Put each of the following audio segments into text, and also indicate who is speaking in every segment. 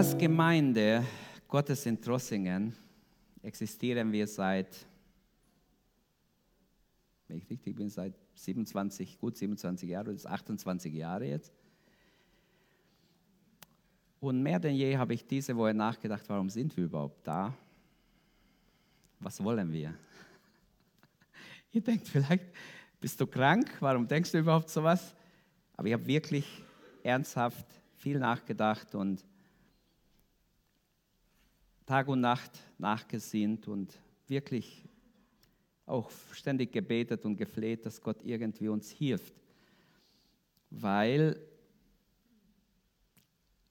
Speaker 1: Als Gemeinde Gottes in Trossingen existieren wir seit, wenn ich richtig bin, seit 27, gut 27 Jahre, das ist 28 Jahre jetzt. Und mehr denn je habe ich diese Woche nachgedacht, warum sind wir überhaupt da? Was wollen wir? Ihr denkt vielleicht, bist du krank? Warum denkst du überhaupt sowas? Aber ich habe wirklich ernsthaft viel nachgedacht und Tag und Nacht nachgesinnt und wirklich auch ständig gebetet und gefleht, dass Gott irgendwie uns hilft. Weil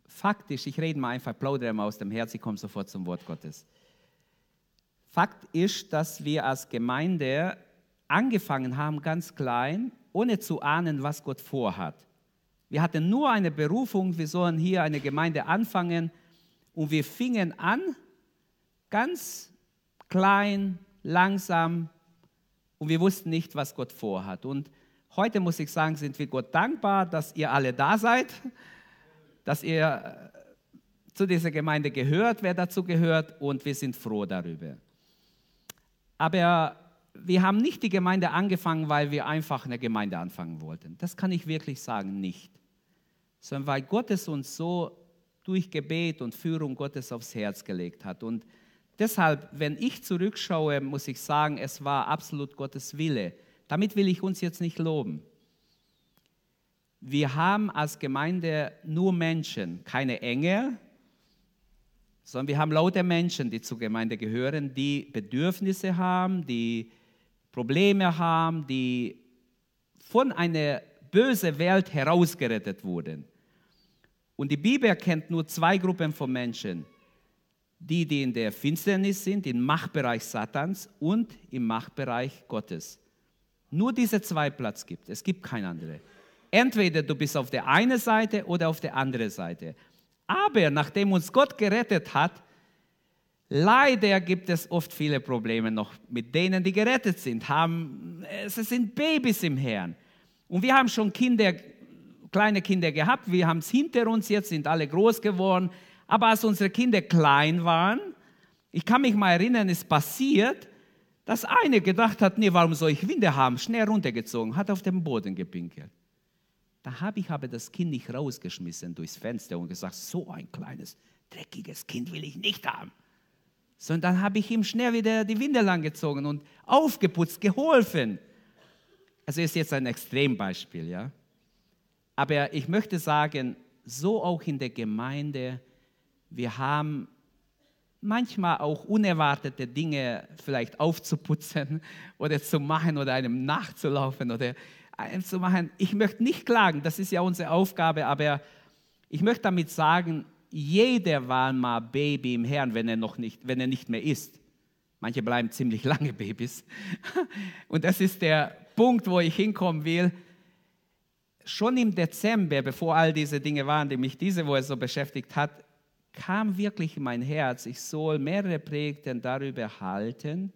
Speaker 1: faktisch, ich rede mal einfach, plaudere mal aus dem Herz, ich komme sofort zum Wort Gottes. Fakt ist, dass wir als Gemeinde angefangen haben, ganz klein, ohne zu ahnen, was Gott vorhat. Wir hatten nur eine Berufung, wir sollen hier eine Gemeinde anfangen und wir fingen an, ganz klein, langsam und wir wussten nicht, was Gott vorhat. Und heute muss ich sagen, sind wir Gott dankbar, dass ihr alle da seid, dass ihr äh, zu dieser Gemeinde gehört, wer dazu gehört und wir sind froh darüber. Aber wir haben nicht die Gemeinde angefangen, weil wir einfach eine Gemeinde anfangen wollten. Das kann ich wirklich sagen, nicht. Sondern weil Gott es uns so durch Gebet und Führung Gottes aufs Herz gelegt hat. Und deshalb, wenn ich zurückschaue, muss ich sagen, es war absolut Gottes Wille. Damit will ich uns jetzt nicht loben. Wir haben als Gemeinde nur Menschen, keine Engel, sondern wir haben lauter Menschen, die zur Gemeinde gehören, die Bedürfnisse haben, die Probleme haben, die von einer bösen Welt herausgerettet wurden. Und die Bibel kennt nur zwei Gruppen von Menschen. Die, die in der Finsternis sind, im Machtbereich Satans und im Machtbereich Gottes. Nur diese zwei Platz gibt es, gibt keine andere. Entweder du bist auf der einen Seite oder auf der anderen Seite. Aber nachdem uns Gott gerettet hat, Leider gibt es oft viele Probleme noch mit denen, die gerettet sind. Haben, es sind Babys im Herrn. Und wir haben schon Kinder, kleine Kinder gehabt. Wir haben es hinter uns, jetzt sind alle groß geworden. Aber als unsere Kinder klein waren, ich kann mich mal erinnern, ist passiert, dass eine gedacht hat, nee, warum soll ich Winde haben? Schnell runtergezogen, hat auf den Boden gepinkelt. Da habe ich aber das Kind nicht rausgeschmissen durchs Fenster und gesagt, so ein kleines, dreckiges Kind will ich nicht haben sondern dann habe ich ihm schnell wieder die Windel angezogen und aufgeputzt, geholfen. Also ist jetzt ein Extrembeispiel, ja. Aber ich möchte sagen, so auch in der Gemeinde, wir haben manchmal auch unerwartete Dinge vielleicht aufzuputzen oder zu machen oder einem nachzulaufen oder einem zu machen. Ich möchte nicht klagen, das ist ja unsere Aufgabe, aber ich möchte damit sagen, jeder war mal Baby im Herrn, wenn er, noch nicht, wenn er nicht mehr ist. Manche bleiben ziemlich lange Babys. Und das ist der Punkt, wo ich hinkommen will. Schon im Dezember, bevor all diese Dinge waren, die mich diese Woche so beschäftigt hat, kam wirklich in mein Herz, ich soll mehrere Predigten darüber halten,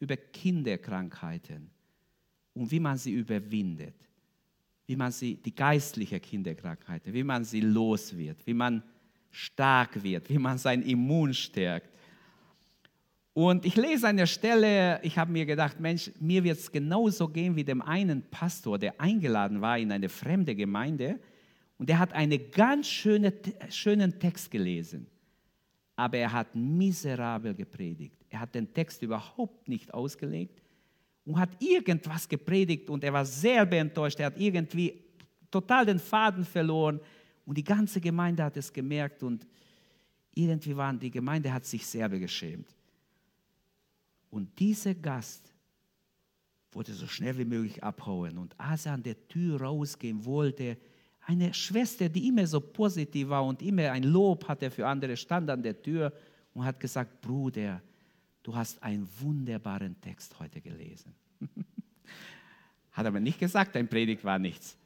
Speaker 1: über Kinderkrankheiten und wie man sie überwindet, wie man sie, die geistliche Kinderkrankheiten, wie man sie los wird, wie man stark wird, wie man sein Immun stärkt. Und ich lese eine Stelle, ich habe mir gedacht, Mensch, mir wird es genauso gehen wie dem einen Pastor, der eingeladen war in eine fremde Gemeinde und der hat einen ganz schöne, schönen Text gelesen. Aber er hat miserabel gepredigt. Er hat den Text überhaupt nicht ausgelegt und hat irgendwas gepredigt und er war sehr enttäuscht. Er hat irgendwie total den Faden verloren. Und die ganze Gemeinde hat es gemerkt und irgendwie waren die Gemeinde hat sich sehr geschämt. Und dieser Gast wollte so schnell wie möglich abhauen. Und als er an der Tür rausgehen wollte, eine Schwester, die immer so positiv war und immer ein Lob hatte für andere, stand an der Tür und hat gesagt, Bruder, du hast einen wunderbaren Text heute gelesen. hat aber nicht gesagt, dein Predigt war nichts.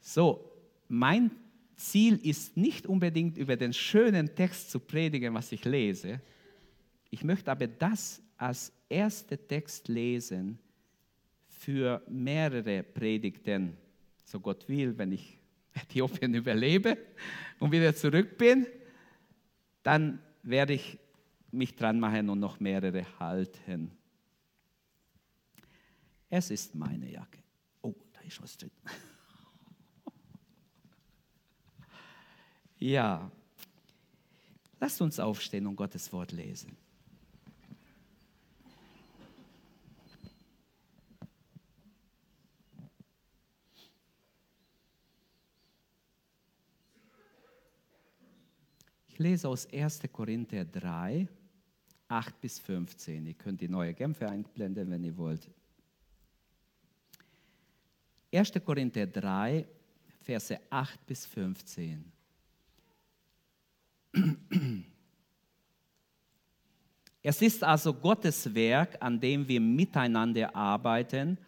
Speaker 1: So, mein Ziel ist nicht unbedingt über den schönen Text zu predigen, was ich lese. Ich möchte aber das als erster Text lesen für mehrere Predigten, so Gott will, wenn ich Äthiopien überlebe und wieder zurück bin. dann werde ich mich dran machen und noch mehrere halten. Es ist meine Jacke. Oh, da ist was drin. ja, lasst uns aufstehen und Gottes Wort lesen. Lese aus 1. Korinther 3, 8 bis 15. Ihr könnt die neue Genfer einblenden, wenn ihr wollt. 1. Korinther 3, Verse 8 bis 15. Es ist also Gottes Werk, an dem wir miteinander arbeiten,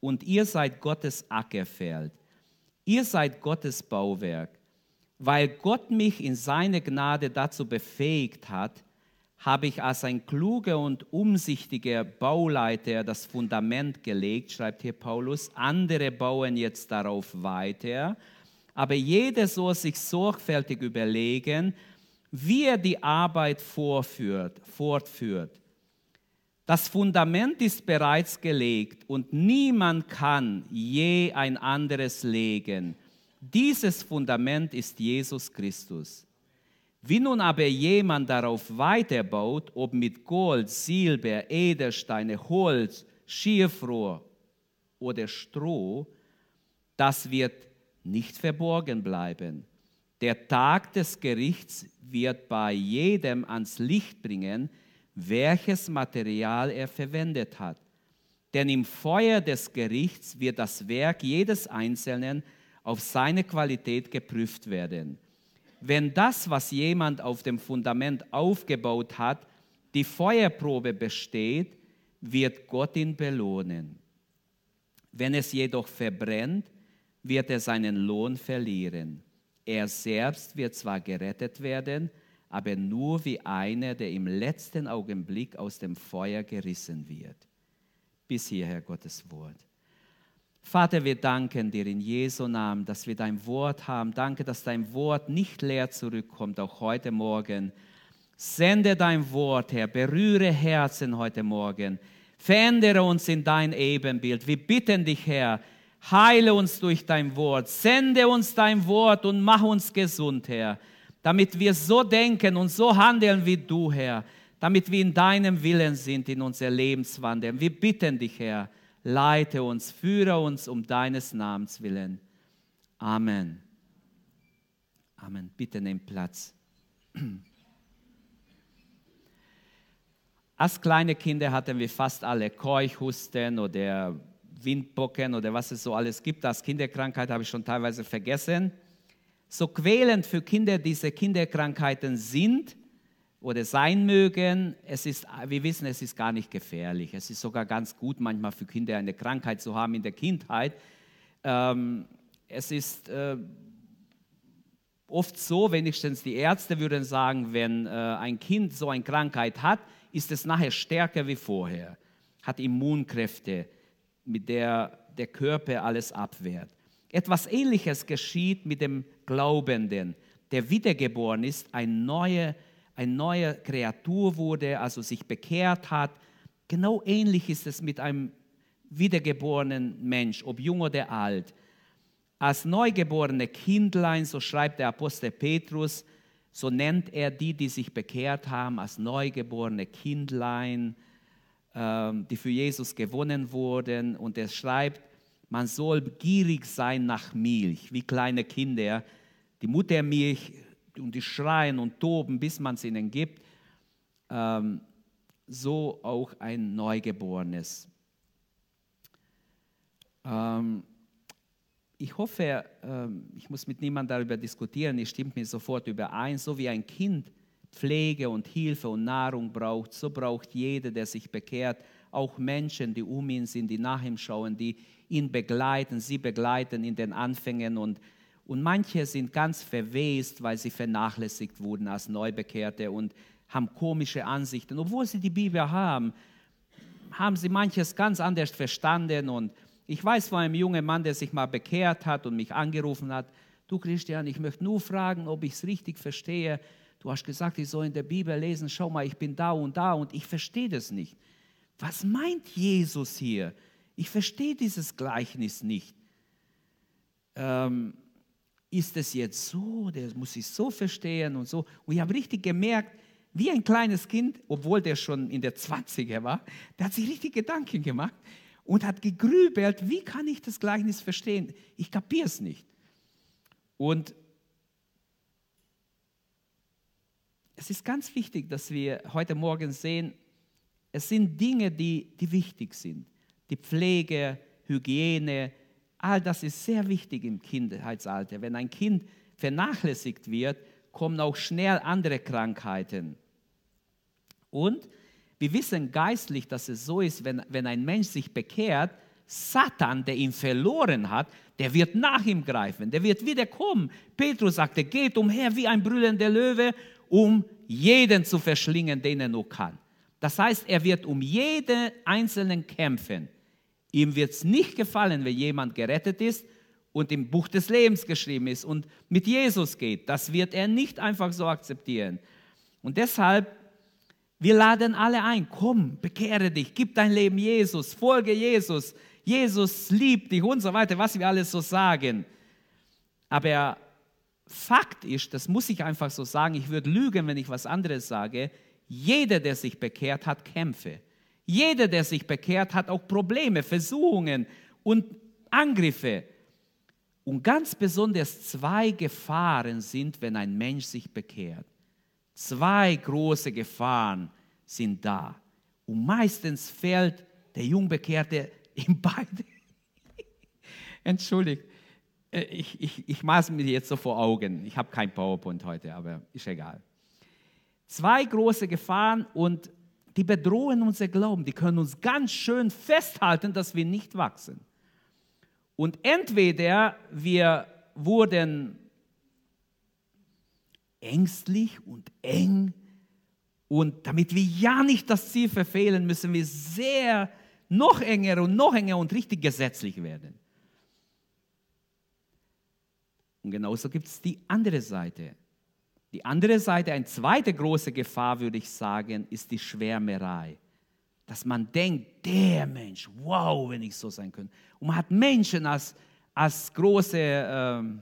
Speaker 1: und ihr seid Gottes Ackerfeld. Ihr seid Gottes Bauwerk. Weil Gott mich in seine Gnade dazu befähigt hat, habe ich als ein kluger und umsichtiger Bauleiter das Fundament gelegt, schreibt hier Paulus. Andere bauen jetzt darauf weiter. Aber jeder soll sich sorgfältig überlegen, wie er die Arbeit vorführt, fortführt. Das Fundament ist bereits gelegt und niemand kann je ein anderes legen. Dieses Fundament ist Jesus Christus. Wie nun aber jemand darauf weiterbaut, ob mit Gold, Silber, Edelsteine, Holz, Schierfrohr oder Stroh, das wird nicht verborgen bleiben. Der Tag des Gerichts wird bei jedem ans Licht bringen, welches Material er verwendet hat. Denn im Feuer des Gerichts wird das Werk jedes Einzelnen auf seine Qualität geprüft werden. Wenn das, was jemand auf dem Fundament aufgebaut hat, die Feuerprobe besteht, wird Gott ihn belohnen. Wenn es jedoch verbrennt, wird er seinen Lohn verlieren. Er selbst wird zwar gerettet werden, aber nur wie einer, der im letzten Augenblick aus dem Feuer gerissen wird. Bis hierher Gottes Wort. Vater, wir danken dir in Jesu Namen, dass wir dein Wort haben. Danke, dass dein Wort nicht leer zurückkommt, auch heute Morgen. Sende dein Wort, Herr, berühre Herzen heute Morgen. Verändere uns in dein Ebenbild. Wir bitten dich, Herr, heile uns durch dein Wort. Sende uns dein Wort und mach uns gesund, Herr, damit wir so denken und so handeln wie du, Herr, damit wir in deinem Willen sind in unser Lebenswandel. Wir bitten dich, Herr, leite uns, führe uns um deines Namens willen. Amen. Amen. Bitte nehmt Platz. Als kleine Kinder hatten wir fast alle Keuchhusten oder Windpocken oder was es so alles gibt. Als Kinderkrankheit habe ich schon teilweise vergessen. So quälend für Kinder diese Kinderkrankheiten sind, oder sein mögen, es ist, wir wissen, es ist gar nicht gefährlich. Es ist sogar ganz gut, manchmal für Kinder eine Krankheit zu haben in der Kindheit. Ähm, es ist äh, oft so, wenigstens die Ärzte würden sagen, wenn äh, ein Kind so eine Krankheit hat, ist es nachher stärker wie vorher, hat Immunkräfte, mit der der Körper alles abwehrt. Etwas Ähnliches geschieht mit dem Glaubenden, der wiedergeboren ist, ein neuer eine neue Kreatur wurde, also sich bekehrt hat. Genau ähnlich ist es mit einem wiedergeborenen Mensch, ob jung oder alt. Als neugeborene Kindlein, so schreibt der Apostel Petrus, so nennt er die, die sich bekehrt haben, als neugeborene Kindlein, ähm, die für Jesus gewonnen wurden. Und er schreibt, man soll gierig sein nach Milch, wie kleine Kinder. Die Muttermilch und die schreien und toben, bis man es ihnen gibt, ähm, so auch ein Neugeborenes. Ähm, ich hoffe, ähm, ich muss mit niemandem darüber diskutieren, es stimmt mir sofort überein, so wie ein Kind Pflege und Hilfe und Nahrung braucht, so braucht jeder, der sich bekehrt, auch Menschen, die um ihn sind, die nach ihm schauen, die ihn begleiten, sie begleiten in den Anfängen und und manche sind ganz verwest, weil sie vernachlässigt wurden als Neubekehrte und haben komische Ansichten. Obwohl sie die Bibel haben, haben sie manches ganz anders verstanden. Und ich weiß von einem jungen Mann, der sich mal bekehrt hat und mich angerufen hat, du Christian, ich möchte nur fragen, ob ich es richtig verstehe. du hast gesagt, ich soll in der Bibel lesen, schau mal, ich bin da und da und ich verstehe das nicht. Was meint Jesus hier? Ich verstehe dieses Gleichnis nicht. Ähm, ist es jetzt so, der muss sich so verstehen und so. Und ich habe richtig gemerkt, wie ein kleines Kind, obwohl der schon in der 20er war, der hat sich richtig Gedanken gemacht und hat gegrübelt, wie kann ich das Gleichnis verstehen? Ich kapiere es nicht. Und es ist ganz wichtig, dass wir heute Morgen sehen, es sind Dinge, die, die wichtig sind. Die Pflege, Hygiene, all das ist sehr wichtig im Kindheitsalter. Wenn ein Kind vernachlässigt wird, kommen auch schnell andere Krankheiten. Und wir wissen geistlich, dass es so ist, wenn, wenn ein Mensch sich bekehrt, Satan, der ihn verloren hat, der wird nach ihm greifen, der wird wieder kommen. Petrus sagte, geht umher wie ein brüllender Löwe, um jeden zu verschlingen, den er nur kann. Das heißt, er wird um jeden Einzelnen kämpfen. Ihm wird es nicht gefallen, wenn jemand gerettet ist und im Buch des Lebens geschrieben ist und mit Jesus geht. Das wird er nicht einfach so akzeptieren. Und deshalb wir laden alle ein, komm, bekehre dich, gib dein Leben Jesus, folge Jesus, Jesus liebt dich und so weiter, was wir alles so sagen. Aber Fakt ist, das muss ich einfach so sagen, ich würde lügen, wenn ich was anderes sage, jeder, der sich bekehrt, hat Kämpfe. Jeder, der sich bekehrt, hat auch Probleme, Versuchungen und Angriffe. Und ganz besonders zwei Gefahren sind, wenn ein Mensch sich bekehrt. Zwei große Gefahren sind da. Und meistens fällt der Jungbekehrte in beide. Entschuldigt, äh, ich, ich, ich maß mir jetzt so vor Augen. Ich habe kein PowerPoint heute, aber ist egal. Zwei große Gefahren und die bedrohen unser Glauben. Die können uns ganz schön festhalten, dass wir nicht wachsen. Und entweder wir wurden ängstlich und eng. Und damit wir ja nicht das Ziel verfehlen, müssen wir sehr noch enger und noch enger und richtig gesetzlich werden. Und genauso gibt es die andere Seite. Die andere Seite, eine zweite große Gefahr, würde ich sagen, ist die Schwärmerei. Dass man denkt, der Mensch, wow, wenn ich so sein könnte. Und man hat Menschen als, als große ähm,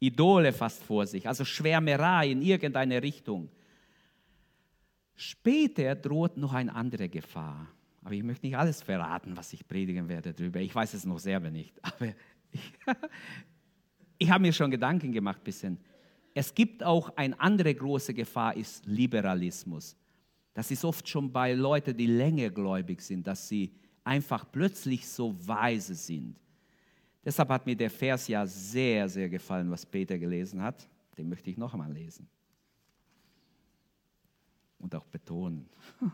Speaker 1: Idole fast vor sich, also Schwärmerei in irgendeine Richtung. Später droht noch eine andere Gefahr. Aber ich möchte nicht alles verraten, was ich predigen werde darüber. Ich weiß es noch selber nicht. Aber ich, ich habe mir schon Gedanken gemacht ein bisschen. Es gibt auch eine andere große Gefahr, ist Liberalismus. Das ist oft schon bei Leuten, die länger gläubig sind, dass sie einfach plötzlich so weise sind. Deshalb hat mir der Vers ja sehr, sehr gefallen, was Peter gelesen hat. Den möchte ich noch einmal lesen. Und auch betonen.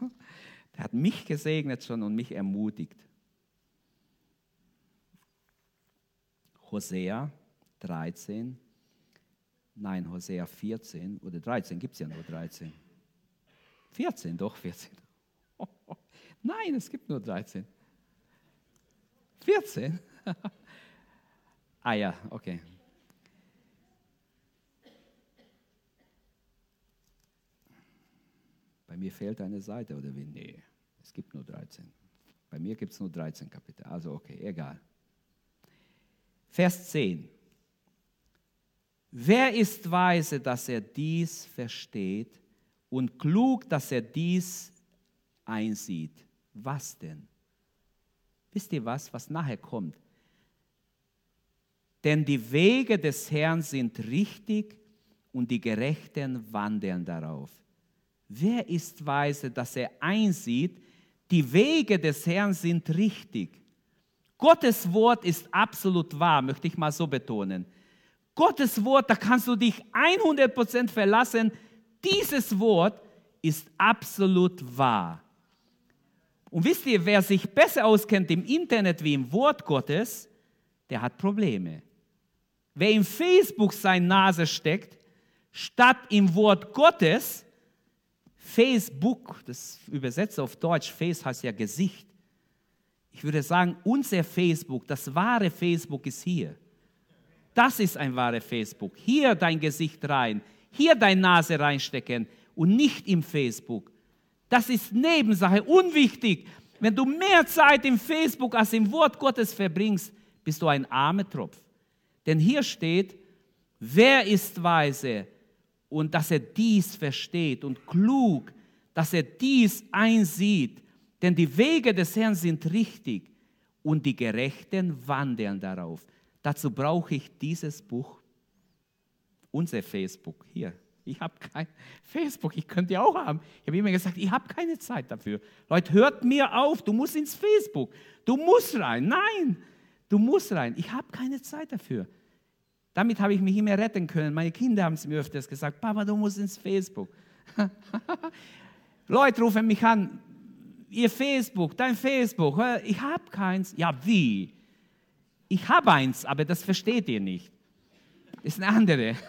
Speaker 1: Der hat mich gesegnet schon und mich ermutigt. Hosea 13, nein, Hosea 14 oder 13, gibt es ja nur 13. 14, doch 14. Nein, es gibt nur 13. 14? Ah ja, okay. Bei mir fehlt eine Seite oder wie? Nee, es gibt nur 13. Bei mir gibt es nur 13 Kapitel. Also okay, egal. Vers 10. Wer ist weise, dass er dies versteht und klug, dass er dies einsieht? Was denn? Wisst ihr was, was nachher kommt? Denn die Wege des Herrn sind richtig und die Gerechten wandeln darauf. Wer ist weise, dass er einsieht, die Wege des Herrn sind richtig. Gottes Wort ist absolut wahr, möchte ich mal so betonen. Gottes Wort, da kannst du dich 100% verlassen. Dieses Wort ist absolut wahr. Und wisst ihr, wer sich besser auskennt im Internet wie im Wort Gottes, der hat Probleme. Wer in Facebook seine Nase steckt, statt im Wort Gottes, Facebook, das übersetzt auf Deutsch, Face heißt ja Gesicht. Ich würde sagen, unser Facebook, das wahre Facebook ist hier. Das ist ein wahres Facebook. Hier dein Gesicht rein. hier deine Nase reinstecken und nicht im Facebook. Das ist Nebensache, unwichtig. Wenn du mehr Zeit im Facebook als im Wort Gottes verbringst, bist du ein armer Tropf. Denn hier steht, wer ist weise und dass er dies versteht und klug, dass er dies einsieht. Denn die Wege des Herrn sind richtig und die Gerechten wandeln darauf. Dazu brauche ich dieses Buch, unser Facebook hier. Ich habe kein Facebook, ich könnte ja auch haben. Ich habe immer gesagt, ich habe keine Zeit dafür. Leute, hört mir auf, du musst ins Facebook. Du musst rein. Nein, du musst rein. Ich habe keine Zeit dafür. Damit habe ich mich immer retten können. Meine Kinder haben es mir öfters gesagt, Papa, du musst ins Facebook. Leute rufen mich an, ihr Facebook, dein Facebook, ich habe keins. Ja, wie? Ich habe eins, aber das versteht ihr nicht. Das ist eine andere.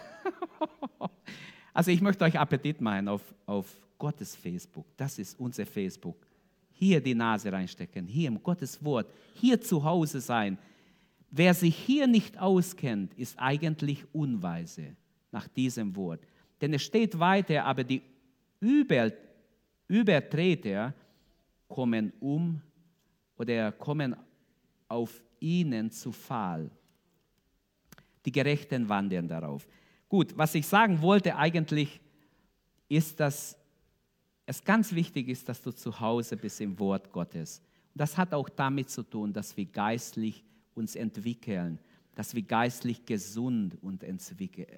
Speaker 1: Also ich möchte euch Appetit machen auf, auf Gottes Facebook. Das ist unser Facebook. Hier die Nase reinstecken, hier im Gottes Wort, hier zu Hause sein. Wer sich hier nicht auskennt, ist eigentlich unweise nach diesem Wort. Denn es steht weiter, aber die Über, Übertreter kommen um oder kommen auf ihnen zu Fall. Die Gerechten wandern darauf. Gut, was ich sagen wollte eigentlich, ist, dass es ganz wichtig ist, dass du zu Hause bist im Wort Gottes. Das hat auch damit zu tun, dass wir geistlich uns entwickeln, dass wir geistlich gesund und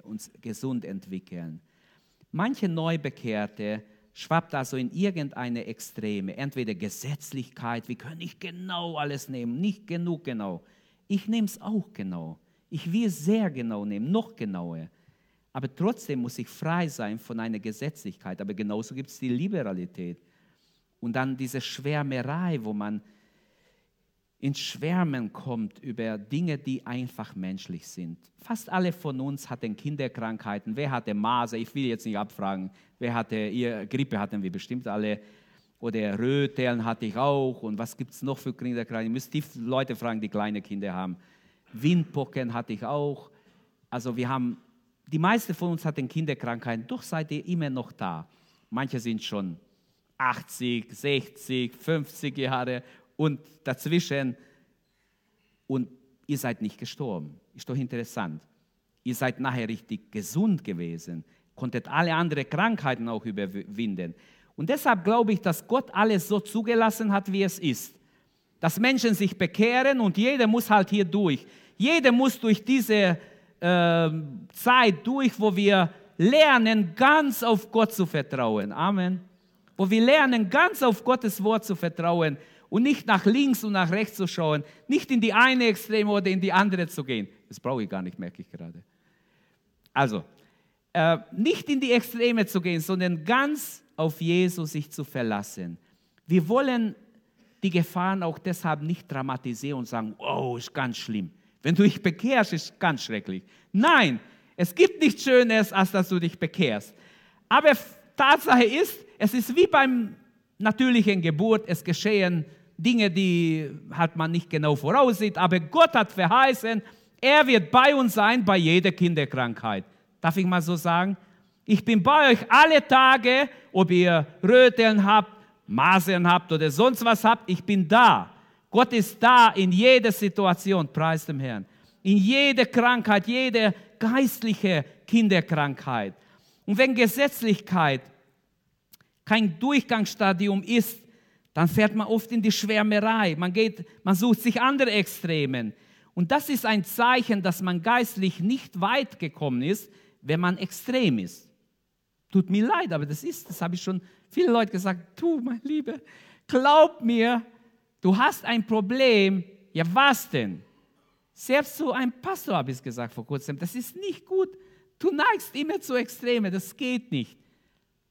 Speaker 1: uns gesund entwickeln. Manche Neubekehrte schwappt also in irgendeine Extreme, entweder Gesetzlichkeit, wir können nicht genau alles nehmen, nicht genug genau. Ich nehme es auch genau. Ich will sehr genau nehmen, noch genauer. Aber trotzdem muss ich frei sein von einer Gesetzlichkeit. Aber genauso gibt es die Liberalität. Und dann diese Schwärmerei, wo man ins Schwärmen kommt über Dinge, die einfach menschlich sind. Fast alle von uns hatten Kinderkrankheiten. Wer hatte Masern? Ich will jetzt nicht abfragen. Wer hatte, ihr Grippe hatten wir bestimmt alle. Oder Röteln hatte ich auch. Und was gibt es noch für Kinderkrankheiten? Ihr müsst die Leute fragen, die kleine Kinder haben. Windpocken hatte ich auch. Also wir haben, die meisten von uns hatten Kinderkrankheiten. Doch seid ihr immer noch da. Manche sind schon 80, 60, 50 Jahre und dazwischen und ihr seid nicht gestorben. Ist doch interessant. Ihr seid nachher richtig gesund gewesen, konntet alle anderen Krankheiten auch überwinden. Und deshalb glaube ich, dass Gott alles so zugelassen hat, wie es ist. Dass Menschen sich bekehren und jeder muss halt hier durch. Jeder muss durch diese äh, Zeit durch, wo wir lernen, ganz auf Gott zu vertrauen. Amen. Wo wir lernen, ganz auf Gottes Wort zu vertrauen und nicht nach links und nach rechts zu schauen, nicht in die eine Extreme oder in die andere zu gehen. Das brauche ich gar nicht, merke ich gerade. Also, äh, nicht in die Extreme zu gehen, sondern ganz auf Jesus sich zu verlassen. Wir wollen die Gefahren auch deshalb nicht dramatisieren und sagen, oh, ist ganz schlimm. Wenn du dich bekehrst, ist ganz schrecklich. Nein, es gibt nichts Schönes, als dass du dich bekehrst. Aber Tatsache ist, es ist wie beim natürlichen Geburt, es geschehen Dinge, die halt man nicht genau voraussieht, aber Gott hat verheißen, er wird bei uns sein bei jeder Kinderkrankheit. Darf ich mal so sagen? Ich bin bei euch alle Tage, ob ihr Röteln habt, Masern habt oder sonst was habt, ich bin da. Gott ist da in jeder Situation, preis dem Herrn. In jeder Krankheit, jede geistliche Kinderkrankheit. Und wenn Gesetzlichkeit kein Durchgangsstadium ist, dann fährt man oft in die Schwärmerei. Man, geht, man sucht sich andere Extremen. Und das ist ein Zeichen, dass man geistlich nicht weit gekommen ist, wenn man extrem ist. Tut mir leid, aber das ist, das habe ich schon viele Leute gesagt. Du, mein Lieber, glaub mir, du hast ein Problem. Ja, was denn? Selbst zu einem Pastor habe ich es gesagt vor kurzem. Das ist nicht gut. Du neigst immer zu Extreme. Das geht nicht.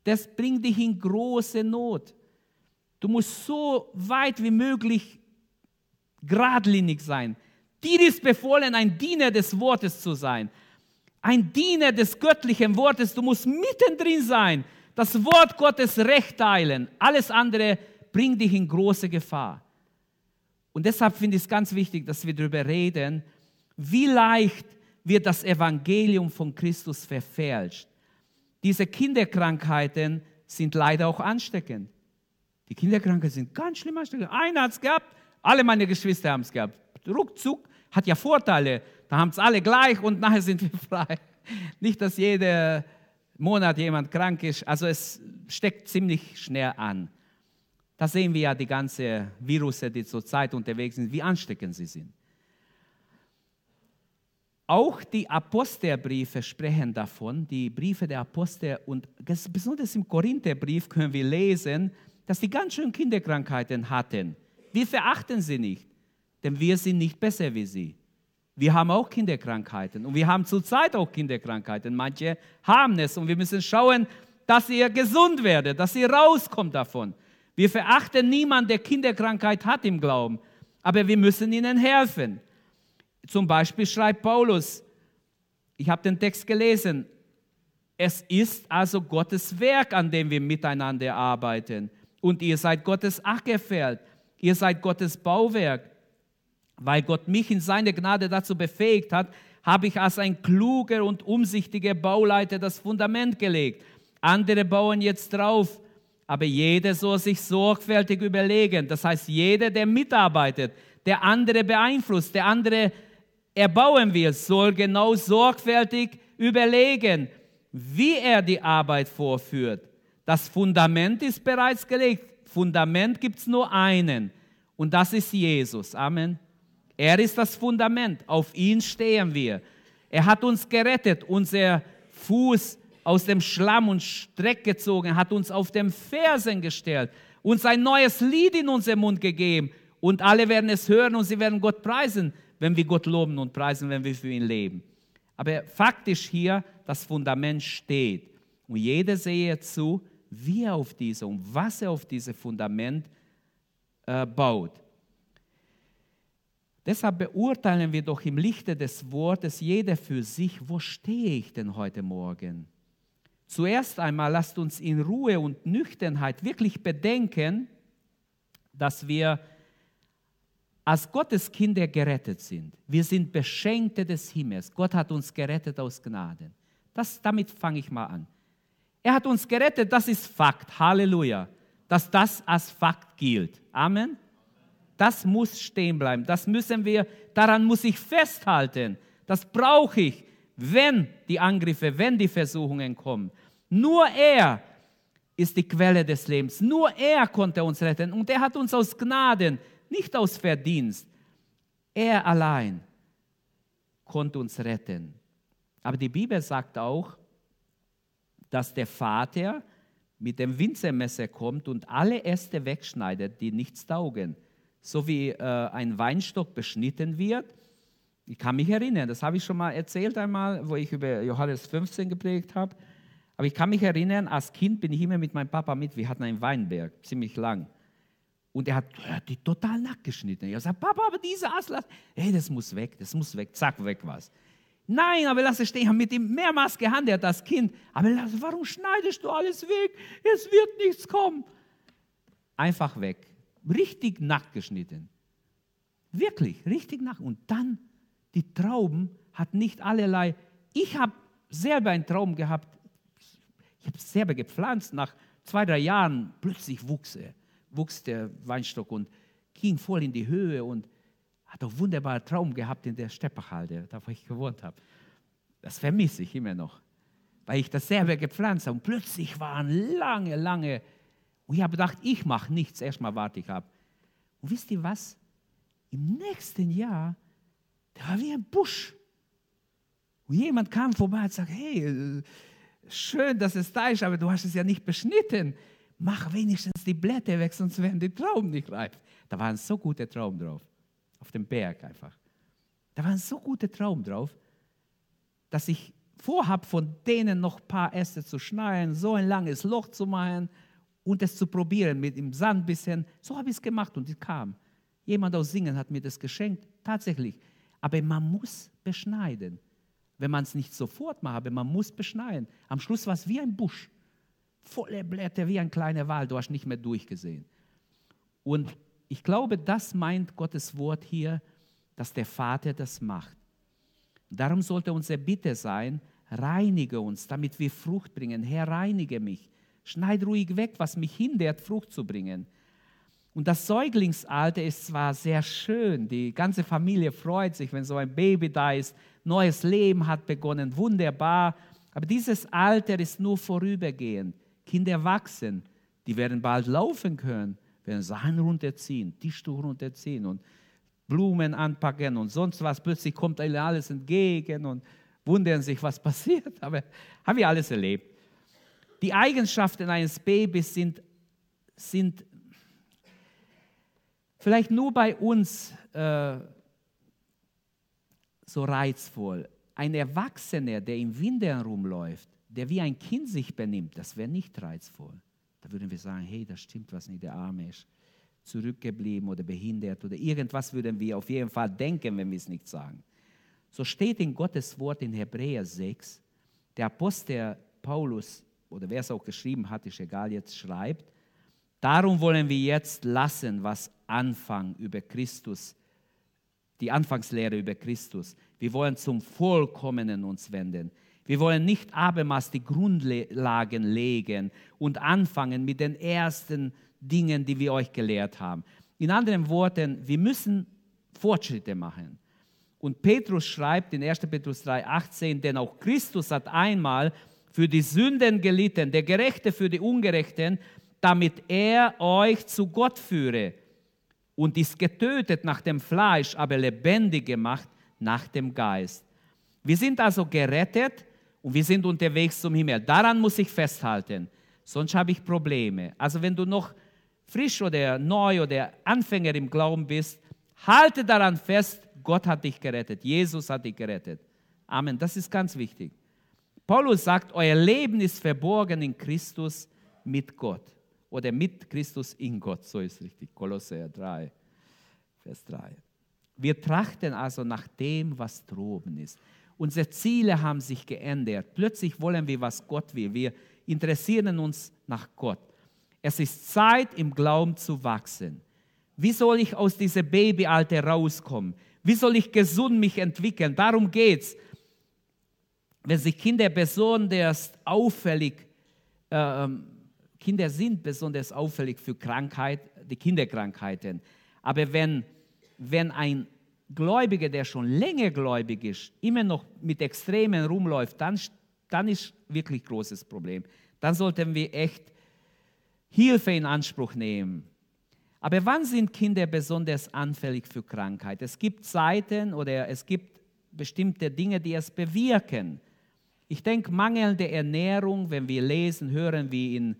Speaker 1: Das bringt dich in große Not. Du musst so weit wie möglich geradlinig sein. Dir ist befohlen, ein Diener des Wortes zu sein. Ein Diener des göttlichen Wortes. Du musst mittendrin sein. Das Wort Gottes recht teilen. Alles andere bringt dich in große Gefahr. Und deshalb finde ich es ganz wichtig, dass wir darüber reden, wie leicht wird das Evangelium von Christus verfälscht. Diese Kinderkrankheiten sind leider auch ansteckend. Die Kinderkrankheiten sind ganz schlimm ansteckend. Einer hat es gehabt, alle meine Geschwister haben es gehabt. Ruckzuck hat ja Vorteile. Da haben es alle gleich und nachher sind wir frei. Nicht, dass jeden Monat jemand krank ist. Also es steckt ziemlich schnell an. Da sehen wir ja die ganzen Virus, die zurzeit unterwegs sind, wie ansteckend sie sind. Auch die Apostelbriefe sprechen davon, die Briefe der Apostel und besonders im Korintherbrief können wir lesen, dass die ganz schön Kinderkrankheiten hatten. Wir verachten sie nicht, denn wir sind nicht besser wie sie. Wir haben auch Kinderkrankheiten und wir haben zurzeit auch Kinderkrankheiten. Manche haben es und wir müssen schauen, dass ihr gesund werdet, dass ihr rauskommt davon. Wir verachten niemanden, der Kinderkrankheit hat im Glauben, aber wir müssen ihnen helfen. Zum Beispiel schreibt Paulus, ich habe den Text gelesen, es ist also Gottes Werk, an dem wir miteinander arbeiten. Und ihr seid Gottes Ackerfeld, ihr seid Gottes Bauwerk. Weil Gott mich in seiner Gnade dazu befähigt hat, habe ich als ein kluger und umsichtiger Bauleiter das Fundament gelegt. Andere bauen jetzt drauf, aber jeder soll sich sorgfältig überlegen. Das heißt, jeder, der mitarbeitet, der andere beeinflusst, der andere erbauen will, soll genau sorgfältig überlegen, wie er die Arbeit vorführt. Das Fundament ist bereits gelegt. Fundament gibt es nur einen und das ist Jesus. Amen. Er ist das Fundament. Auf ihn stehen wir. Er hat uns gerettet, unser Fuß aus dem Schlamm und Streck gezogen, hat uns auf den Fersen gestellt, uns ein neues Lied in unseren Mund gegeben und alle werden es hören und sie werden Gott preisen wenn wir Gott loben und preisen, wenn wir für ihn leben. Aber faktisch hier, das Fundament steht. Und jeder sehe zu, wie er auf diese und was er auf dieses Fundament äh, baut. Deshalb beurteilen wir doch im Lichte des Wortes jeder für sich, wo stehe ich denn heute Morgen? Zuerst einmal lasst uns in Ruhe und Nüchternheit wirklich bedenken, dass wir als Gottes Kinder gerettet sind. Wir sind Beschenkte des Himmels. Gott hat uns gerettet aus Gnaden. Das, damit fange ich mal an. Er hat uns gerettet, das ist Fakt. Halleluja. Dass das als Fakt gilt. Amen. Das muss stehen bleiben. Das müssen wir, daran muss ich festhalten. Das brauche ich, wenn die Angriffe, wenn die Versuchungen kommen. Nur er ist die Quelle des Lebens. Nur er konnte uns retten. Und er hat uns aus Gnaden nicht aus Verdienst. Er allein konnte uns retten. Aber die Bibel sagt auch, dass der Vater mit dem Winzermesser kommt und alle Äste wegschneidet, die nichts taugen. So wie äh, ein Weinstock beschnitten wird. Ich kann mich erinnern, das habe ich schon mal erzählt einmal, wo ich über Johannes 15 geprägt habe. Aber ich kann mich erinnern, als Kind bin ich immer mit meinem Papa mit. Wir hatten einen Weinberg, ziemlich lang. Und er hat, er hat die total nackt geschnitten. Er sagt, Papa, aber diese Aslass, hey, das muss weg, das muss weg, zack, weg was. Nein, aber lass es stehen. Ich habe mit ihm mehrmals gehandelt, das Kind. Aber lass, warum schneidest du alles weg? Es wird nichts kommen. Einfach weg. Richtig nackt geschnitten. Wirklich, richtig nackt. Und dann die Trauben hat nicht allerlei. Ich habe selber einen Traum gehabt. Ich habe selber gepflanzt. Nach zwei, drei Jahren plötzlich wuchs er wuchs der Weinstock und ging voll in die Höhe und hat auch wunderbaren Traum gehabt in der Steppachhalde, da wo ich gewohnt habe. Das vermisse ich immer noch, weil ich das selber gepflanzt habe. Und plötzlich waren lange, lange, und ich habe gedacht, ich mache nichts, erstmal warte ich ab. Und wisst ihr was? Im nächsten Jahr, der war wie ein Busch. Und jemand kam vorbei und sagte, hey, schön, dass es da ist, aber du hast es ja nicht beschnitten mach wenigstens die Blätter weg, sonst werden die Trauben nicht reif. Da waren so gute Trauben drauf, auf dem Berg einfach. Da waren so gute Trauben drauf, dass ich vorhab, von denen noch ein paar Äste zu schneiden, so ein langes Loch zu machen und es zu probieren mit dem Sand ein bisschen. So habe ich es gemacht und es kam. Jemand aus Singen hat mir das geschenkt, tatsächlich. Aber man muss beschneiden. Wenn man es nicht sofort macht, aber man muss beschneiden. Am Schluss war es wie ein Busch volle Blätter wie ein kleiner Wal, du hast nicht mehr durchgesehen. Und ich glaube, das meint Gottes Wort hier, dass der Vater das macht. Darum sollte unsere Bitte sein, reinige uns, damit wir Frucht bringen. Herr, reinige mich. Schneid ruhig weg, was mich hindert, Frucht zu bringen. Und das Säuglingsalter ist zwar sehr schön, die ganze Familie freut sich, wenn so ein Baby da ist, neues Leben hat begonnen, wunderbar, aber dieses Alter ist nur vorübergehend. Kinder wachsen, die werden bald laufen können, werden Sachen runterziehen, Tischtuch runterziehen und Blumen anpacken und sonst was. Plötzlich kommt ihnen alles entgegen und wundern sich, was passiert. Aber haben wir alles erlebt. Die Eigenschaften eines Babys sind, sind vielleicht nur bei uns äh, so reizvoll. Ein Erwachsener, der im Winter rumläuft, der wie ein Kind sich benimmt, das wäre nicht reizvoll. Da würden wir sagen, hey, da stimmt was nicht, der Arme ist zurückgeblieben oder behindert oder irgendwas würden wir auf jeden Fall denken, wenn wir es nicht sagen. So steht in Gottes Wort in Hebräer 6, der Apostel Paulus oder wer es auch geschrieben hat, ist egal, jetzt schreibt, darum wollen wir jetzt lassen, was Anfang über Christus, die Anfangslehre über Christus. Wir wollen zum Vollkommenen uns wenden. Wir wollen nicht abermals die Grundlagen legen und anfangen mit den ersten Dingen, die wir euch gelehrt haben. In anderen Worten, wir müssen Fortschritte machen. Und Petrus schreibt in 1. Petrus 3, 18, denn auch Christus hat einmal für die Sünden gelitten, der Gerechte für die Ungerechten, damit er euch zu Gott führe und ist getötet nach dem Fleisch, aber lebendig gemacht nach dem Geist. Wir sind also gerettet und wir sind unterwegs zum Himmel. Daran muss ich festhalten, sonst habe ich Probleme. Also wenn du noch frisch oder neu oder Anfänger im Glauben bist, halte daran fest, Gott hat dich gerettet, Jesus hat dich gerettet. Amen, das ist ganz wichtig. Paulus sagt, euer Leben ist verborgen in Christus mit Gott oder mit Christus in Gott, so ist richtig. Kolosser 3, Vers 3. Wir trachten also nach dem, was droben ist. Unsere Ziele haben sich geändert. Plötzlich wollen wir, was Gott will. Wir interessieren uns nach Gott. Es ist Zeit, im Glauben zu wachsen. Wie soll ich aus diesem Babyalter rauskommen? Wie soll ich gesund mich entwickeln? Darum geht es. Wenn sich Kinder besonders auffällig, äh, Kinder sind besonders auffällig für Krankheit, die Kinderkrankheiten. Aber wenn, wenn ein Gläubiger, der schon länger gläubig ist, immer noch mit Extremen rumläuft, dann, dann ist wirklich großes Problem. Dann sollten wir echt Hilfe in Anspruch nehmen. Aber wann sind Kinder besonders anfällig für Krankheit? Es gibt Zeiten oder es gibt bestimmte Dinge, die es bewirken. Ich denke, mangelnde Ernährung, wenn wir lesen, hören, wie in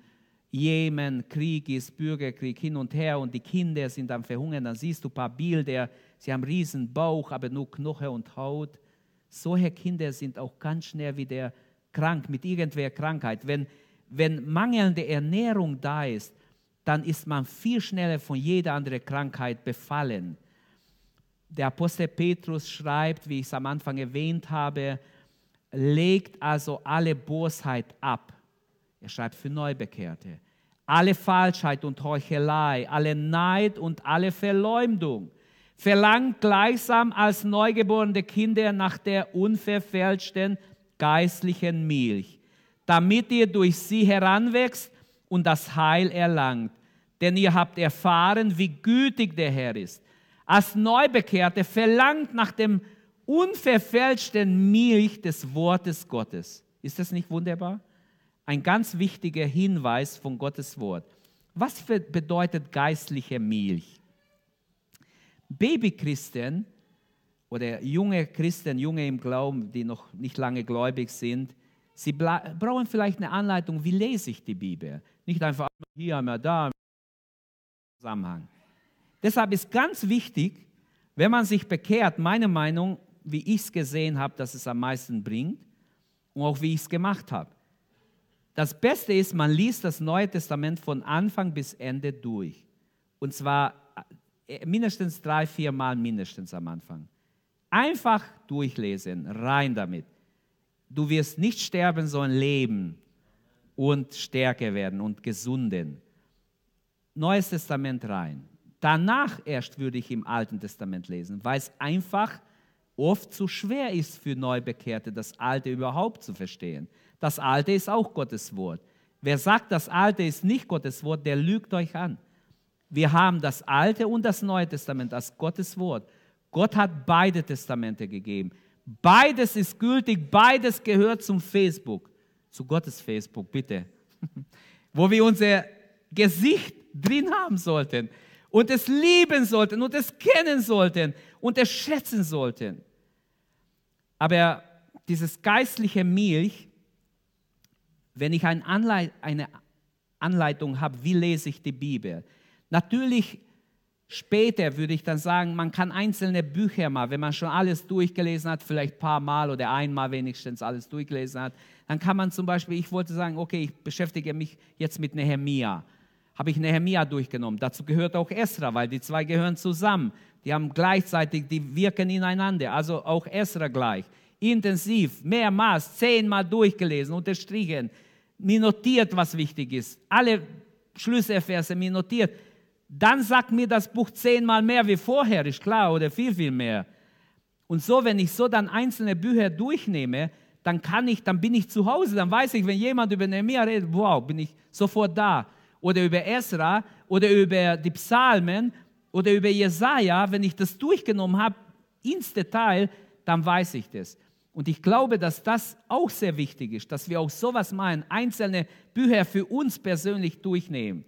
Speaker 1: Jemen Krieg ist, Bürgerkrieg hin und her und die Kinder sind am Verhungern, dann siehst du ein paar Bilder, sie haben riesen Bauch, aber nur Knochen und Haut. Solche Kinder sind auch ganz schnell wieder krank mit irgendwer Krankheit. Wenn, wenn mangelnde Ernährung da ist, dann ist man viel schneller von jeder anderen Krankheit befallen. Der Apostel Petrus schreibt, wie ich es am Anfang erwähnt habe, legt also alle Bosheit ab. Er schreibt für Neubekehrte. Alle Falschheit und Heuchelei, alle Neid und alle Verleumdung. Verlangt gleichsam als neugeborene Kinder nach der unverfälschten geistlichen Milch, damit ihr durch sie heranwächst und das Heil erlangt. Denn ihr habt erfahren, wie gütig der Herr ist. Als Neubekehrte verlangt nach dem unverfälschten Milch des Wortes Gottes. Ist das nicht wunderbar? Ein ganz wichtiger Hinweis von Gottes Wort. Was bedeutet geistliche Milch? Babychristen oder junge Christen, junge im Glauben, die noch nicht lange gläubig sind, sie brauchen vielleicht eine Anleitung, wie lese ich die Bibel. Nicht einfach hier, einmal da, Zusammenhang. Deshalb ist ganz wichtig, wenn man sich bekehrt, meine Meinung, wie ich es gesehen habe, dass es am meisten bringt und auch wie ich es gemacht habe. Das Beste ist, man liest das Neue Testament von Anfang bis Ende durch. Und zwar mindestens drei, vier Mal mindestens am Anfang. Einfach durchlesen, rein damit. Du wirst nicht sterben, sondern leben und stärker werden und gesunden. Neues Testament rein. Danach erst würde ich im Alten Testament lesen, weil es einfach oft zu schwer ist für Neubekehrte, das Alte überhaupt zu verstehen. Das Alte ist auch Gottes Wort. Wer sagt, das Alte ist nicht Gottes Wort, der lügt euch an. Wir haben das Alte und das Neue Testament als Gottes Wort. Gott hat beide Testamente gegeben. Beides ist gültig, beides gehört zum Facebook, zu Gottes Facebook, bitte. Wo wir unser Gesicht drin haben sollten und es lieben sollten und es kennen sollten und es schätzen sollten. Aber dieses geistliche Milch, wenn ich eine Anleitung habe, wie lese ich die Bibel? Natürlich später würde ich dann sagen, man kann einzelne Bücher mal, wenn man schon alles durchgelesen hat, vielleicht ein paar Mal oder einmal wenigstens alles durchgelesen hat, dann kann man zum Beispiel, ich wollte sagen, okay, ich beschäftige mich jetzt mit Nehemia habe ich Nehemia durchgenommen. Dazu gehört auch Esra, weil die zwei gehören zusammen. Die haben gleichzeitig, die wirken ineinander. Also auch Esra gleich. Intensiv, mehrmals, zehnmal durchgelesen, unterstrichen, mir notiert, was wichtig ist. Alle Schlüsselverse mir notiert. Dann sagt mir das Buch zehnmal mehr wie vorher, ist klar, oder viel, viel mehr. Und so, wenn ich so dann einzelne Bücher durchnehme, dann kann ich, dann bin ich zu Hause, dann weiß ich, wenn jemand über Nehemia redet, wow, bin ich sofort da oder über Esra oder über die Psalmen oder über Jesaja, wenn ich das durchgenommen habe ins Detail, dann weiß ich das. Und ich glaube, dass das auch sehr wichtig ist, dass wir auch sowas machen, einzelne Bücher für uns persönlich durchnehmen.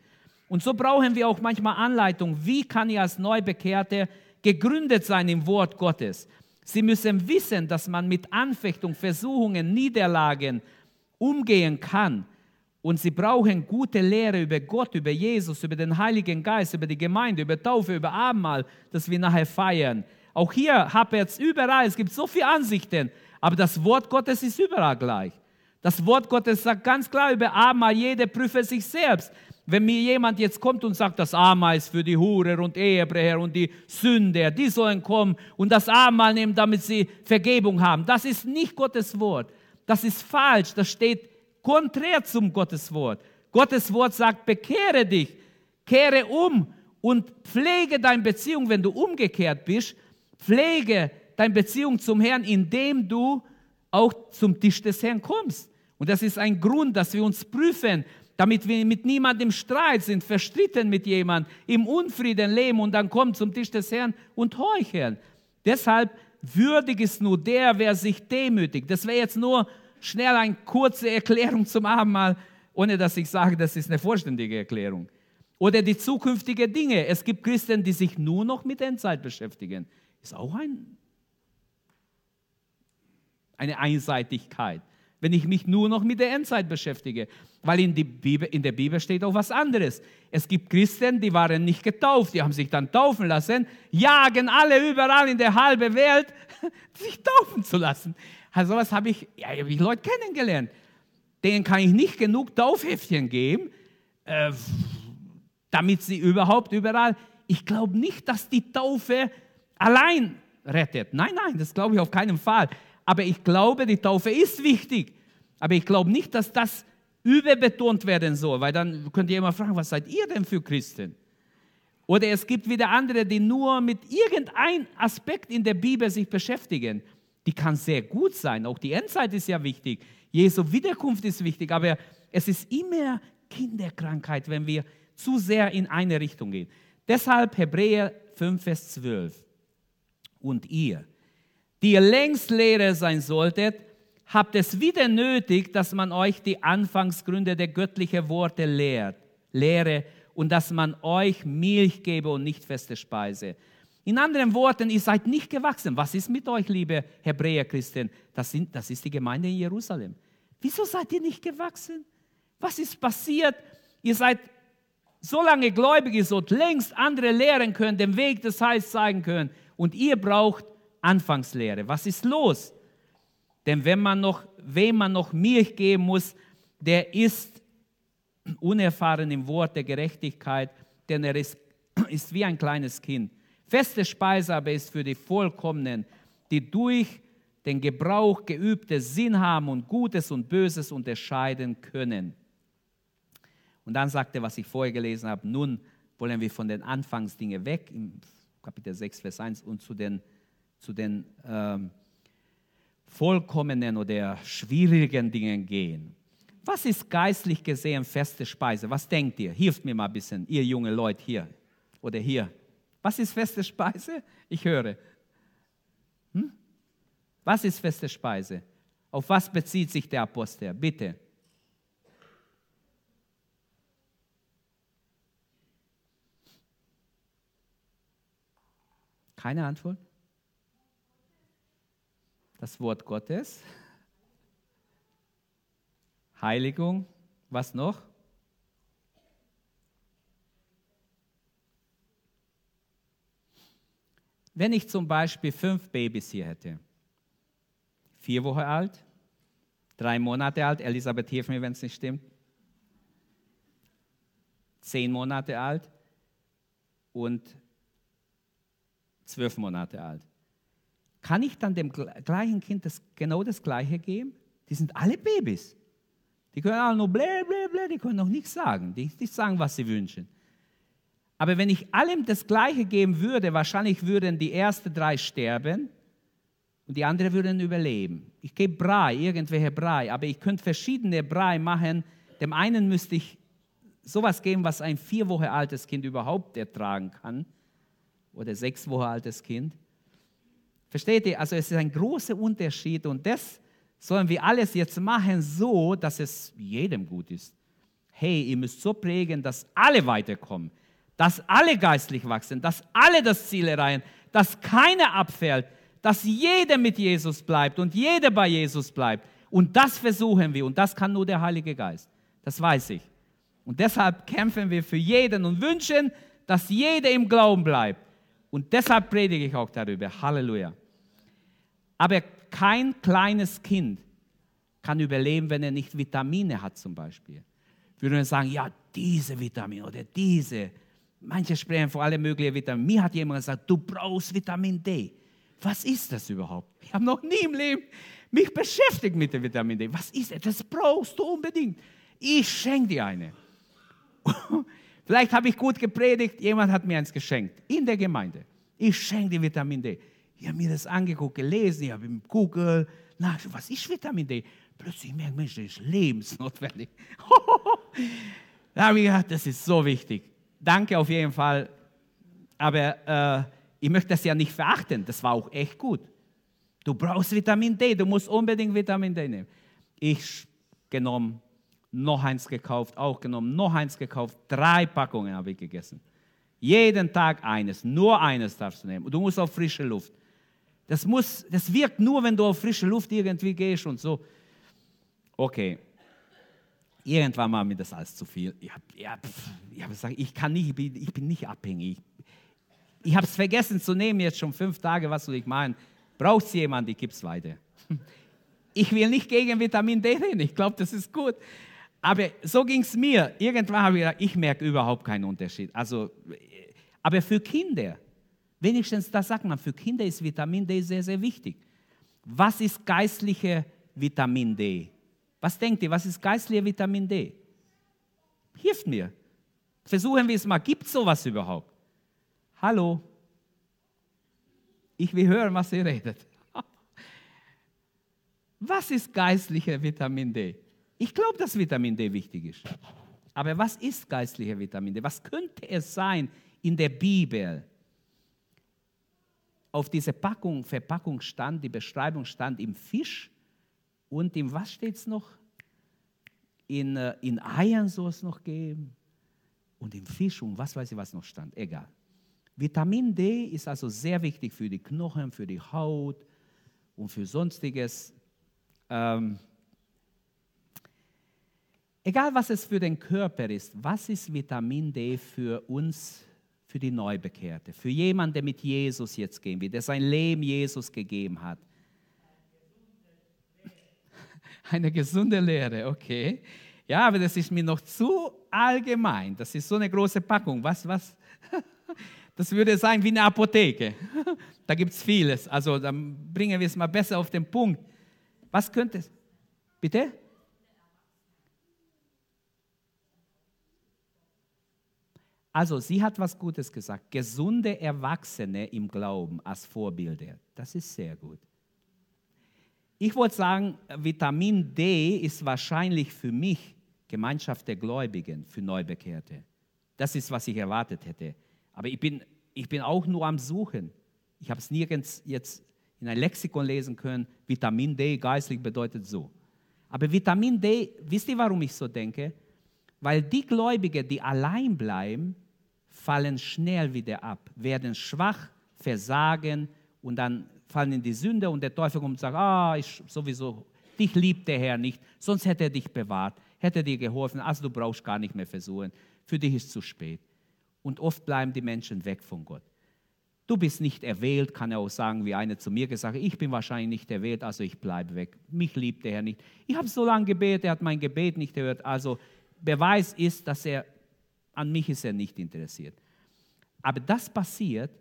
Speaker 1: Und so brauchen wir auch manchmal Anleitung, wie kann ich als Neubekehrte gegründet sein im Wort Gottes. Sie müssen wissen, dass man mit Anfechtung, Versuchungen, Niederlagen umgehen kann und sie brauchen gute Lehre über Gott, über Jesus, über den Heiligen Geist, über die Gemeinde, über Taufe, über Abendmahl, das wir nachher feiern. Auch hier hapert es überall, es gibt so viele Ansichten, aber das Wort Gottes ist überall gleich. Das Wort Gottes sagt ganz klar über Abendmahl, jeder prüfe sich selbst. Wenn mir jemand jetzt kommt und sagt, das ist für die Hurer und Ehebrecher und die Sünder, die sollen kommen und das Abendmahl nehmen, damit sie Vergebung haben, das ist nicht Gottes Wort. Das ist falsch, das steht konträr zum Gottes Wort. Gottes Wort sagt, bekehre dich, kehre um und pflege deine Beziehung, wenn du umgekehrt bist, pflege deine Beziehung zum Herrn, indem du auch zum Tisch des Herrn kommst. Und das ist ein Grund, dass wir uns prüfen, damit wir mit niemandem Streit sind, verstritten mit jemandem, im Unfrieden leben und dann kommen zum Tisch des Herrn und heucheln. Deshalb würdig ist nur der, wer sich demütigt. Das wäre jetzt nur schnell eine kurze Erklärung zum Abendmahl, ohne dass ich sage, das ist eine vollständige Erklärung. Oder die zukünftigen Dinge. Es gibt Christen, die sich nur noch mit Endzeit beschäftigen. Ist auch ein, eine Einseitigkeit, wenn ich mich nur noch mit der Endzeit beschäftige. Weil in, Bibel, in der Bibel steht auch was anderes. Es gibt Christen, die waren nicht getauft, die haben sich dann taufen lassen, jagen alle überall in der halben Welt, sich taufen zu lassen. Also sowas habe ich, ja, habe ich Leute kennengelernt. Denen kann ich nicht genug Taufheftchen geben, äh, damit sie überhaupt überall. Ich glaube nicht, dass die Taufe allein rettet. Nein, nein, das glaube ich auf keinen Fall. Aber ich glaube, die Taufe ist wichtig. Aber ich glaube nicht, dass das überbetont werden soll, weil dann könnt ihr immer fragen, was seid ihr denn für Christen? Oder es gibt wieder andere, die nur mit irgendeinem Aspekt in der Bibel sich beschäftigen die kann sehr gut sein. Auch die Endzeit ist ja wichtig. Jesu Wiederkunft ist wichtig, aber es ist immer Kinderkrankheit, wenn wir zu sehr in eine Richtung gehen. Deshalb Hebräer 5, Vers 12. Und ihr, die ihr längst Lehrer sein solltet, habt es wieder nötig, dass man euch die Anfangsgründe der göttlichen Worte lehrt, lehre und dass man euch Milch gebe und nicht feste Speise in anderen Worten, ihr seid nicht gewachsen. Was ist mit euch, liebe Hebräer-Christen? Das, das ist die Gemeinde in Jerusalem. Wieso seid ihr nicht gewachsen? Was ist passiert? Ihr seid so lange gläubig, ihr sollt längst andere lehren können, den Weg des Heils zeigen können. Und ihr braucht Anfangslehre. Was ist los? Denn wenn man noch, wem man noch Milch geben muss, der ist unerfahren im Wort der Gerechtigkeit, denn er ist, ist wie ein kleines Kind. Feste Speise aber ist für die Vollkommenen, die durch den Gebrauch geübte Sinn haben und Gutes und Böses unterscheiden können. Und dann sagt er, was ich vorher gelesen habe, nun wollen wir von den Anfangsdingen weg, im Kapitel 6, Vers 1, und zu den zu den ähm, vollkommenen oder schwierigen Dingen gehen. Was ist geistlich gesehen feste Speise? Was denkt ihr? Hilft mir mal ein bisschen, ihr junge Leute hier oder hier. Was ist feste Speise? Ich höre. Hm? Was ist feste Speise? Auf was bezieht sich der Apostel? Bitte. Keine Antwort? Das Wort Gottes. Heiligung. Was noch? Wenn ich zum Beispiel fünf Babys hier hätte, vier Wochen alt, drei Monate alt, Elisabeth, hilf mir, wenn es nicht stimmt, zehn Monate alt und zwölf Monate alt. Kann ich dann dem gleichen Kind das, genau das Gleiche geben? Die sind alle Babys. Die können alle nur blä, blä, blä, die können noch nichts sagen. Die nicht sagen, was sie wünschen. Aber wenn ich allem das Gleiche geben würde, wahrscheinlich würden die ersten drei sterben und die anderen würden überleben. Ich gebe Brei, irgendwelche Brei, aber ich könnte verschiedene Brei machen. Dem einen müsste ich sowas geben, was ein vier Wochen altes Kind überhaupt ertragen kann oder sechs Wochen altes Kind. Versteht ihr? Also es ist ein großer Unterschied und das sollen wir alles jetzt machen so, dass es jedem gut ist. Hey, ihr müsst so prägen, dass alle weiterkommen, dass alle geistlich wachsen, dass alle das Ziel erreichen, dass keiner abfällt, dass jeder mit Jesus bleibt und jeder bei Jesus bleibt. Und das versuchen wir und das kann nur der Heilige Geist. Das weiß ich. Und deshalb kämpfen wir für jeden und wünschen, dass jeder im Glauben bleibt. Und deshalb predige ich auch darüber. Halleluja. Aber kein kleines Kind kann überleben, wenn er nicht Vitamine hat zum Beispiel. Würde man sagen, ja, diese Vitamine oder diese. Manche sprechen vor allem möglichen Vitamine. Mir hat jemand gesagt, du brauchst Vitamin D. Was ist das überhaupt? Ich habe noch nie im Leben mich beschäftigt mit dem Vitamin D. Was ist das? Das brauchst du unbedingt. Ich schenke dir eine. Vielleicht habe ich gut gepredigt, jemand hat mir eins geschenkt in der Gemeinde. Ich schenke dir Vitamin D. Ich habe mir das angeguckt, gelesen, ich habe im Google nach, was ist Vitamin D? Plötzlich merke ich, das ist lebensnotwendig. da habe ich gedacht, das ist so wichtig. Danke auf jeden Fall. Aber äh, ich möchte das ja nicht verachten, das war auch echt gut. Du brauchst Vitamin D, du musst unbedingt Vitamin D nehmen. Ich genommen, noch eins gekauft, auch genommen, noch eins gekauft, drei Packungen habe ich gegessen. Jeden Tag eines, nur eines darfst du nehmen. Du musst auf frische Luft. Das, muss, das wirkt nur, wenn du auf frische Luft irgendwie gehst und so. Okay. Irgendwann war mir das alles zu viel. Ich habe ja, hab gesagt, ich kann nicht, ich bin nicht abhängig. Ich habe es vergessen zu nehmen, jetzt schon fünf Tage, was soll ich meinen? Braucht es jemand, ich gebe es weiter. Ich will nicht gegen Vitamin D reden, ich glaube, das ist gut. Aber so ging es mir. Irgendwann habe ich gedacht, ich merke überhaupt keinen Unterschied. Also, aber für Kinder, wenigstens das sagt man, für Kinder ist Vitamin D sehr, sehr wichtig. Was ist geistliche Vitamin D? Was denkt ihr, was ist geistliche Vitamin D? Hilft mir. Versuchen wir es mal. Gibt es sowas überhaupt? Hallo? Ich will hören, was ihr redet. Was ist geistliche Vitamin D? Ich glaube, dass Vitamin D wichtig ist. Aber was ist geistliche Vitamin D? Was könnte es sein in der Bibel? Auf dieser Packung, Verpackung stand, die Beschreibung stand im Fisch und im, was steht es noch? In, äh, in Eiern soll es noch geben und im Fisch und was weiß ich, was noch stand. Egal. Vitamin D ist also sehr wichtig für die Knochen, für die Haut und für sonstiges. Ähm, egal was es für den Körper ist, was ist Vitamin D für uns, für die Neubekehrte, für jemanden, der mit Jesus jetzt gehen will, der sein Leben Jesus gegeben hat? Eine gesunde Lehre, okay. Ja, aber das ist mir noch zu allgemein. Das ist so eine große Packung. Was, was? Das würde sein wie eine Apotheke. Da gibt es vieles. Also dann bringen wir es mal besser auf den Punkt. Was könnte es? Bitte? Also, sie hat was Gutes gesagt. Gesunde Erwachsene im Glauben als Vorbilder. Das ist sehr gut. Ich wollte sagen, Vitamin D ist wahrscheinlich für mich Gemeinschaft der Gläubigen, für Neubekehrte. Das ist, was ich erwartet hätte. Aber ich bin, ich bin auch nur am Suchen. Ich habe es nirgends jetzt in ein Lexikon lesen können. Vitamin D geistlich bedeutet so. Aber Vitamin D, wisst ihr, warum ich so denke? Weil die Gläubigen, die allein bleiben, fallen schnell wieder ab, werden schwach, versagen und dann fallen in die Sünde und der Teufel kommt und sagt, ah, ich sowieso, dich liebt der Herr nicht, sonst hätte er dich bewahrt, hätte er dir geholfen, also du brauchst gar nicht mehr versuchen, für dich ist zu spät. Und oft bleiben die Menschen weg von Gott. Du bist nicht erwählt, kann er auch sagen, wie einer zu mir gesagt hat, ich bin wahrscheinlich nicht erwählt, also ich bleibe weg. Mich liebt der Herr nicht. Ich habe so lange gebetet, er hat mein Gebet nicht gehört. Also Beweis ist, dass er, an mich ist er nicht interessiert. Aber das passiert,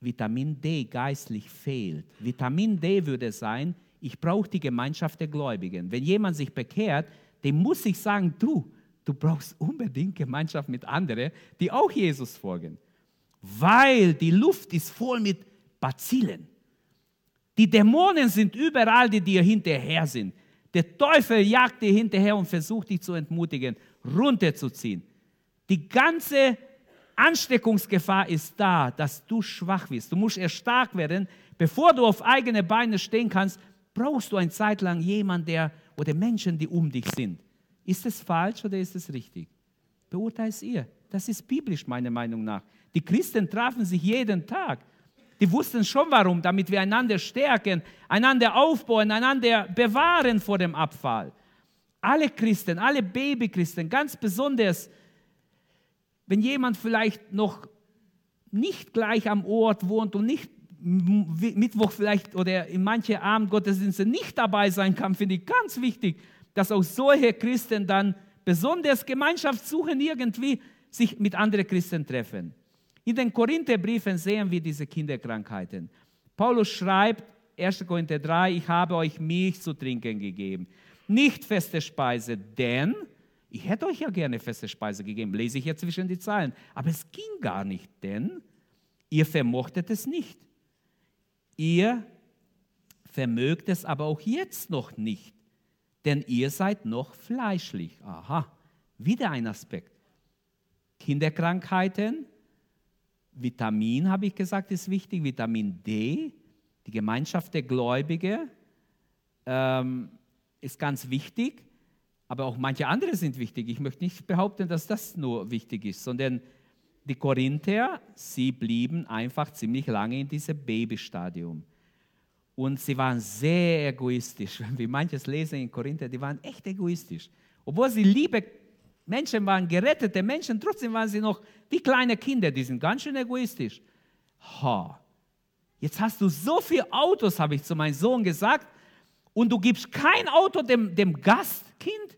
Speaker 1: Vitamin D geistlich fehlt. Vitamin D würde sein, ich brauche die Gemeinschaft der Gläubigen. Wenn jemand sich bekehrt, dem muss ich sagen, du, du brauchst unbedingt Gemeinschaft mit anderen, die auch Jesus folgen. Weil die Luft ist voll mit Bazillen. Die Dämonen sind überall, die dir hinterher sind. Der Teufel jagt dir hinterher und versucht dich zu entmutigen, runterzuziehen. Die ganze Ansteckungsgefahr ist da, dass du schwach bist. Du musst erst stark werden. Bevor du auf eigene Beine stehen kannst, brauchst du eine Zeit lang jemanden, der oder Menschen, die um dich sind. Ist es falsch oder ist es richtig? Beurteilt ihr. Das ist biblisch, meiner Meinung nach. Die Christen trafen sich jeden Tag. Die wussten schon warum, damit wir einander stärken, einander aufbauen, einander bewahren vor dem Abfall. Alle Christen, alle Babychristen, ganz besonders wenn jemand vielleicht noch nicht gleich am Ort wohnt und nicht Mittwoch vielleicht oder in manche Abendgottesdienste nicht dabei sein kann, finde ich ganz wichtig, dass auch solche Christen dann besonders Gemeinschaft suchen, irgendwie sich mit anderen Christen treffen. In den Korintherbriefen sehen wir diese Kinderkrankheiten. Paulus schreibt, 1. Korinther 3, ich habe euch Milch zu trinken gegeben, nicht feste Speise, denn ich hätte euch ja gerne feste Speise gegeben, lese ich ja zwischen die Zeilen. Aber es ging gar nicht, denn ihr vermochtet es nicht. Ihr vermögt es aber auch jetzt noch nicht, denn ihr seid noch fleischlich. Aha, wieder ein Aspekt. Kinderkrankheiten, Vitamin, habe ich gesagt, ist wichtig, Vitamin D, die Gemeinschaft der Gläubigen ähm, ist ganz wichtig. Aber auch manche andere sind wichtig. Ich möchte nicht behaupten, dass das nur wichtig ist, sondern die Korinther, sie blieben einfach ziemlich lange in diesem Babystadium. Und sie waren sehr egoistisch. Wenn wir manches lesen in Korinther, die waren echt egoistisch. Obwohl sie liebe Menschen waren, gerettete Menschen, trotzdem waren sie noch wie kleine Kinder. Die sind ganz schön egoistisch. Ha, jetzt hast du so viele Autos, habe ich zu meinem Sohn gesagt, und du gibst kein Auto dem, dem Gastkind?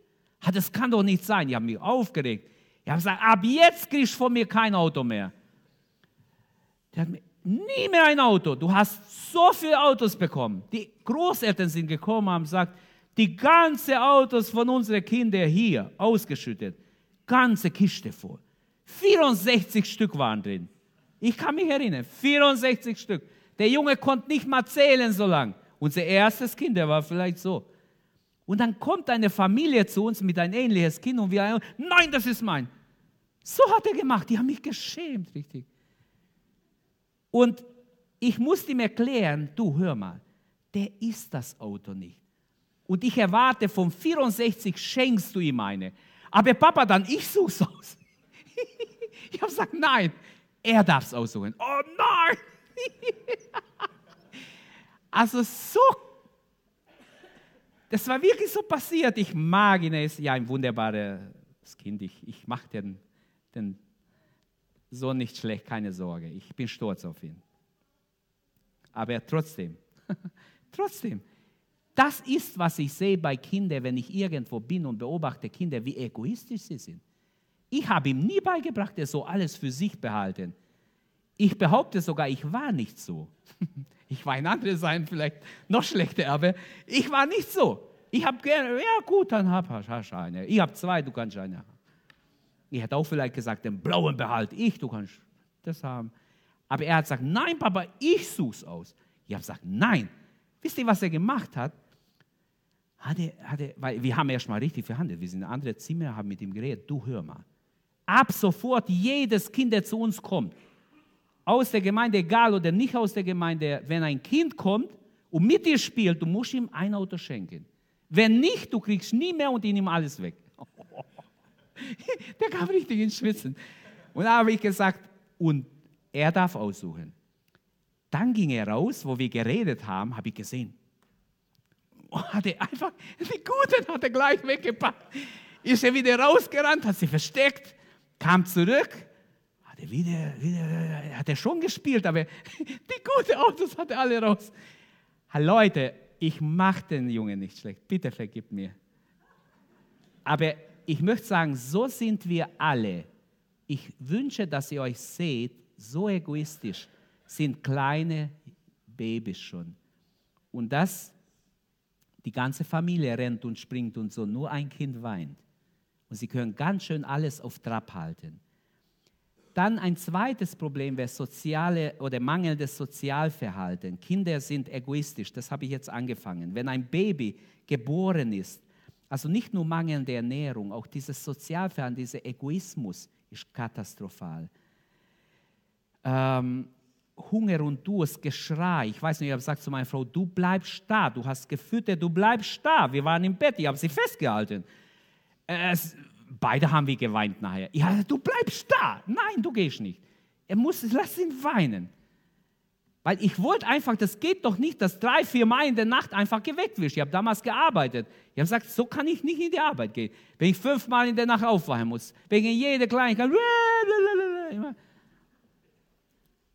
Speaker 1: Das kann doch nicht sein. Die haben mich aufgeregt. Ich habe gesagt, ab jetzt kriegst du von mir kein Auto mehr. Der hat mir, nie mehr ein Auto. Du hast so viele Autos bekommen. Die Großeltern sind gekommen und haben gesagt, die ganze Autos von unseren Kindern hier ausgeschüttet. Ganze Kiste voll. 64 Stück waren drin. Ich kann mich erinnern, 64 Stück. Der Junge konnte nicht mal zählen so lang. Unser erstes Kind, der war vielleicht so. Und dann kommt eine Familie zu uns mit ein ähnliches Kind und wir, nein, das ist mein. So hat er gemacht. Die haben mich geschämt, richtig. Und ich musste ihm erklären, du hör mal, der ist das Auto nicht. Und ich erwarte, von 64 schenkst du ihm eine. Aber Papa, dann ich such's aus. ich habe gesagt, nein, er darf es aussuchen. Oh nein! also so das war wirklich so passiert. Ich mag ihn, er ist ja ein wunderbares Kind. Ich, ich mache den, den Sohn nicht schlecht, keine Sorge. Ich bin stolz auf ihn. Aber trotzdem, trotzdem, das ist, was ich sehe bei Kindern, wenn ich irgendwo bin und beobachte Kinder, wie egoistisch sie sind. Ich habe ihm nie beigebracht, er soll alles für sich behalten. Ich behaupte sogar, ich war nicht so. Ich war in andere sein vielleicht noch schlechter, aber ich war nicht so. Ich habe gerne, ja gut, dann hab, hast eine. Ich habe zwei, du kannst eine haben. Ich hätte auch vielleicht gesagt, den blauen behalte ich, du kannst das haben. Aber er hat gesagt, nein, Papa, ich such's aus. Ich habe gesagt, nein. Wisst ihr, was er gemacht hat? Hatte, hatte, weil wir haben erst mal richtig verhandelt. Wir sind in andere Zimmer, haben mit ihm geredet. Du hör mal. Ab sofort jedes Kind, der zu uns kommt, aus der Gemeinde, egal oder nicht aus der Gemeinde, wenn ein Kind kommt und mit dir spielt, du musst ihm ein Auto schenken. Wenn nicht, du kriegst nie mehr und ihm alles weg. Der kam richtig ins Schwitzen. Und da habe ich gesagt, und er darf aussuchen. Dann ging er raus, wo wir geredet haben, habe ich gesehen. Hat er einfach, die Guten hat er gleich weggepackt. Ist er wieder rausgerannt, hat sie versteckt, kam zurück, hat er wieder, wieder, hat er schon gespielt, aber die guten Autos hat er alle raus. Leute, ich mache den Jungen nicht schlecht, bitte vergib mir. Aber ich möchte sagen, so sind wir alle. Ich wünsche, dass ihr euch seht, so egoistisch sind kleine Babys schon. Und das, die ganze Familie rennt und springt und so, nur ein Kind weint. Und sie können ganz schön alles auf Trab halten. Dann ein zweites Problem wäre soziale oder mangelndes Sozialverhalten. Kinder sind egoistisch, das habe ich jetzt angefangen. Wenn ein Baby geboren ist, also nicht nur mangelnde Ernährung, auch dieses Sozialverhalten, dieser Egoismus ist katastrophal. Ähm, Hunger und Durst, Geschrei. Ich weiß nicht, ich habe gesagt zu meiner Frau, du bleibst da, du hast gefüttert, du bleibst da. Wir waren im Bett, ich habe sie festgehalten. Es, beide haben wir geweint nachher. Ja, du bleibst da. Nein, du gehst nicht. Er muss, lass ihn weinen. Weil ich wollte einfach, das geht doch nicht, dass drei, vier Mal in der Nacht einfach geweckt wirst. Ich habe damals gearbeitet. Ich habe gesagt, so kann ich nicht in die Arbeit gehen. Wenn ich fünfmal in der Nacht aufwachen muss, wegen jeder Kleinigkeit.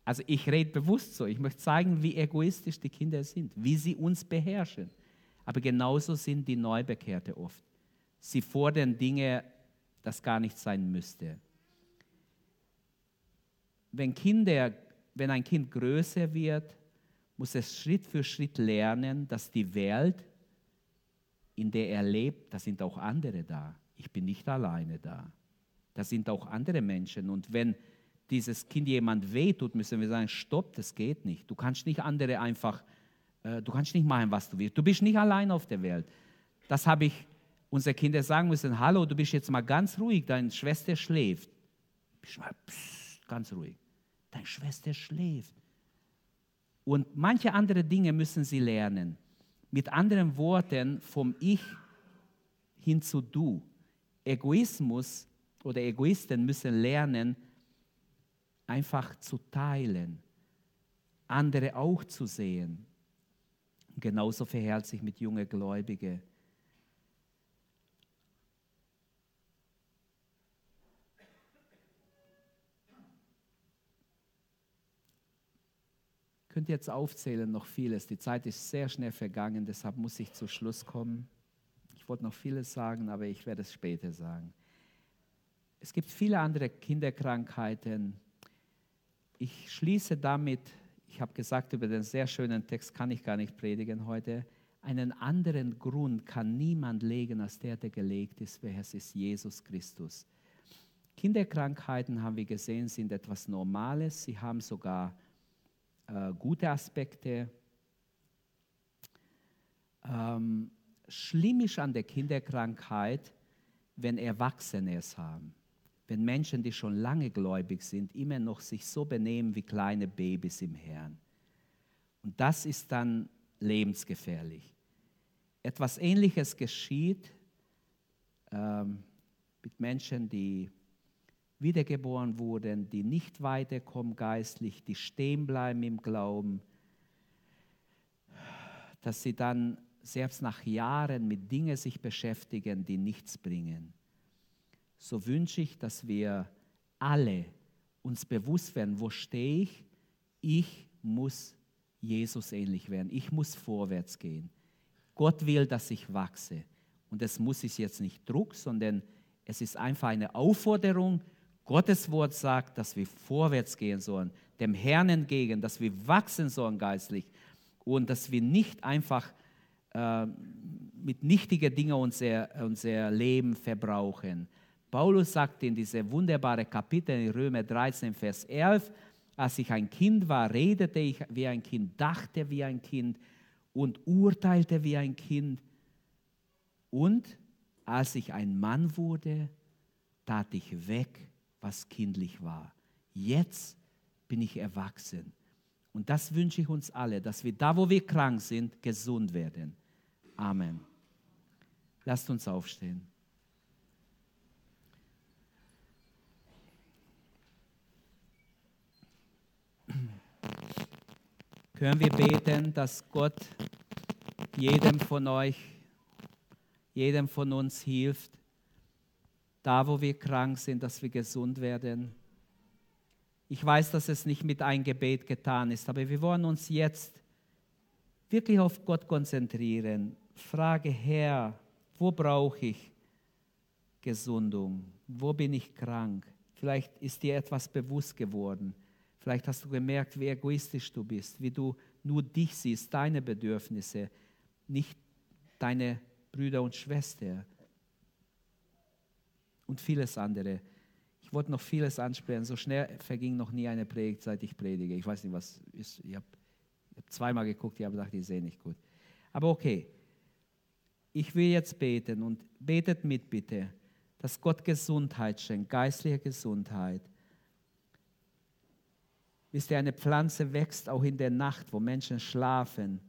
Speaker 1: Also ich rede bewusst so. Ich möchte zeigen, wie egoistisch die Kinder sind, wie sie uns beherrschen. Aber genauso sind die Neubekehrte oft. Sie fordern Dinge, das gar nicht sein müsste. Wenn, Kinder, wenn ein Kind größer wird, muss es Schritt für Schritt lernen, dass die Welt, in der er lebt, da sind auch andere da. Ich bin nicht alleine da. Da sind auch andere Menschen. Und wenn dieses Kind jemand wehtut, müssen wir sagen, stopp, das geht nicht. Du kannst nicht andere einfach, äh, du kannst nicht machen, was du willst. Du bist nicht allein auf der Welt. Das habe ich unsere Kinder sagen müssen, hallo, du bist jetzt mal ganz ruhig, deine Schwester schläft. Bist mal pssst, ganz ruhig. Deine Schwester schläft. Und manche andere Dinge müssen sie lernen. Mit anderen Worten, vom Ich hin zu Du. Egoismus oder Egoisten müssen lernen, einfach zu teilen, andere auch zu sehen. Genauso verhält sich mit jungen Gläubigen. Könnte jetzt aufzählen noch vieles. Die Zeit ist sehr schnell vergangen, deshalb muss ich zu Schluss kommen. Ich wollte noch vieles sagen, aber ich werde es später sagen. Es gibt viele andere Kinderkrankheiten, ich schließe damit, ich habe gesagt, über den sehr schönen Text kann ich gar nicht predigen heute. Einen anderen Grund kann niemand legen, als der, der gelegt ist, welches ist Jesus Christus. Kinderkrankheiten, haben wir gesehen, sind etwas Normales. Sie haben sogar äh, gute Aspekte. Ähm, schlimm ist an der Kinderkrankheit, wenn Erwachsene es haben wenn Menschen, die schon lange gläubig sind, immer noch sich so benehmen wie kleine Babys im Herrn. Und das ist dann lebensgefährlich. Etwas Ähnliches geschieht ähm, mit Menschen, die wiedergeboren wurden, die nicht weiterkommen geistlich, die stehen bleiben im Glauben, dass sie dann selbst nach Jahren mit Dingen sich beschäftigen, die nichts bringen so wünsche ich, dass wir alle uns bewusst werden, wo stehe ich? Ich muss Jesus ähnlich werden. Ich muss vorwärts gehen. Gott will, dass ich wachse. Und das muss ich jetzt nicht Druck, sondern es ist einfach eine Aufforderung. Gottes Wort sagt, dass wir vorwärts gehen sollen, dem Herrn entgegen, dass wir wachsen sollen geistlich und dass wir nicht einfach äh, mit nichtigen Dingen unser, unser Leben verbrauchen. Paulus sagt in diese wunderbare Kapitel in Römer 13, Vers 11, als ich ein Kind war, redete ich wie ein Kind, dachte wie ein Kind und urteilte wie ein Kind. Und als ich ein Mann wurde, tat ich weg, was kindlich war. Jetzt bin ich erwachsen. Und das wünsche ich uns alle, dass wir da, wo wir krank sind, gesund werden. Amen. Lasst uns aufstehen. Können wir beten, dass Gott jedem von euch, jedem von uns hilft, da wo wir krank sind, dass wir gesund werden. Ich weiß, dass es nicht mit einem Gebet getan ist, aber wir wollen uns jetzt wirklich auf Gott konzentrieren. Frage, Herr, wo brauche ich Gesundung? Wo bin ich krank? Vielleicht ist dir etwas bewusst geworden. Vielleicht hast du gemerkt, wie egoistisch du bist, wie du nur dich siehst, deine Bedürfnisse, nicht deine Brüder und Schwestern und vieles andere. Ich wollte noch vieles ansprechen. So schnell verging noch nie eine Predigt, seit ich predige. Ich weiß nicht, was ist. Ich habe hab zweimal geguckt, ich habe gedacht, ich sehe nicht gut. Aber okay, ich will jetzt beten und betet mit bitte, dass Gott Gesundheit schenkt, geistliche Gesundheit. Wisst ihr, eine Pflanze wächst auch in der Nacht, wo Menschen schlafen.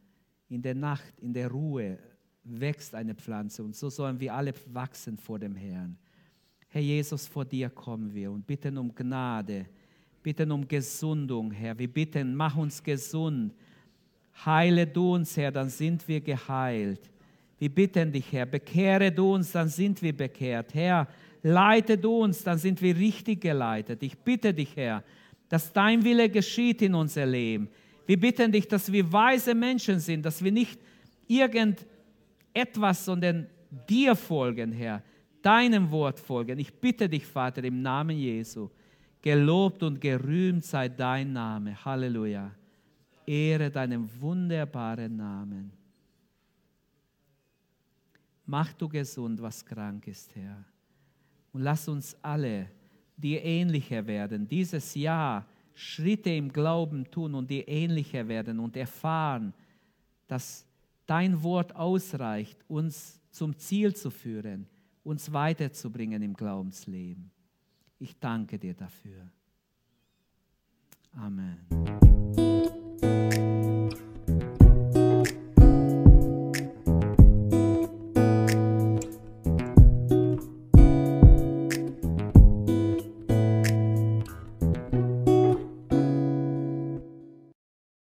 Speaker 1: In der Nacht, in der Ruhe wächst eine Pflanze. Und so sollen wir alle wachsen vor dem Herrn. Herr Jesus, vor dir kommen wir und bitten um Gnade, bitten um Gesundung, Herr. Wir bitten, mach uns gesund. Heile du uns, Herr, dann sind wir geheilt. Wir bitten dich, Herr, bekehre du uns, dann sind wir bekehrt. Herr, leite du uns, dann sind wir richtig geleitet. Ich bitte dich, Herr, dass dein Wille geschieht in unser Leben. Wir bitten dich, dass wir weise Menschen sind, dass wir nicht irgendetwas, sondern dir folgen, Herr, deinem Wort folgen. Ich bitte dich, Vater, im Namen Jesu, gelobt und gerühmt sei dein Name. Halleluja. Ehre deinem wunderbaren Namen. Mach du gesund, was krank ist, Herr. Und lass uns alle dir ähnlicher werden, dieses Jahr Schritte im Glauben tun und dir ähnlicher werden und erfahren, dass dein Wort ausreicht, uns zum Ziel zu führen, uns weiterzubringen im Glaubensleben. Ich danke dir dafür. Amen.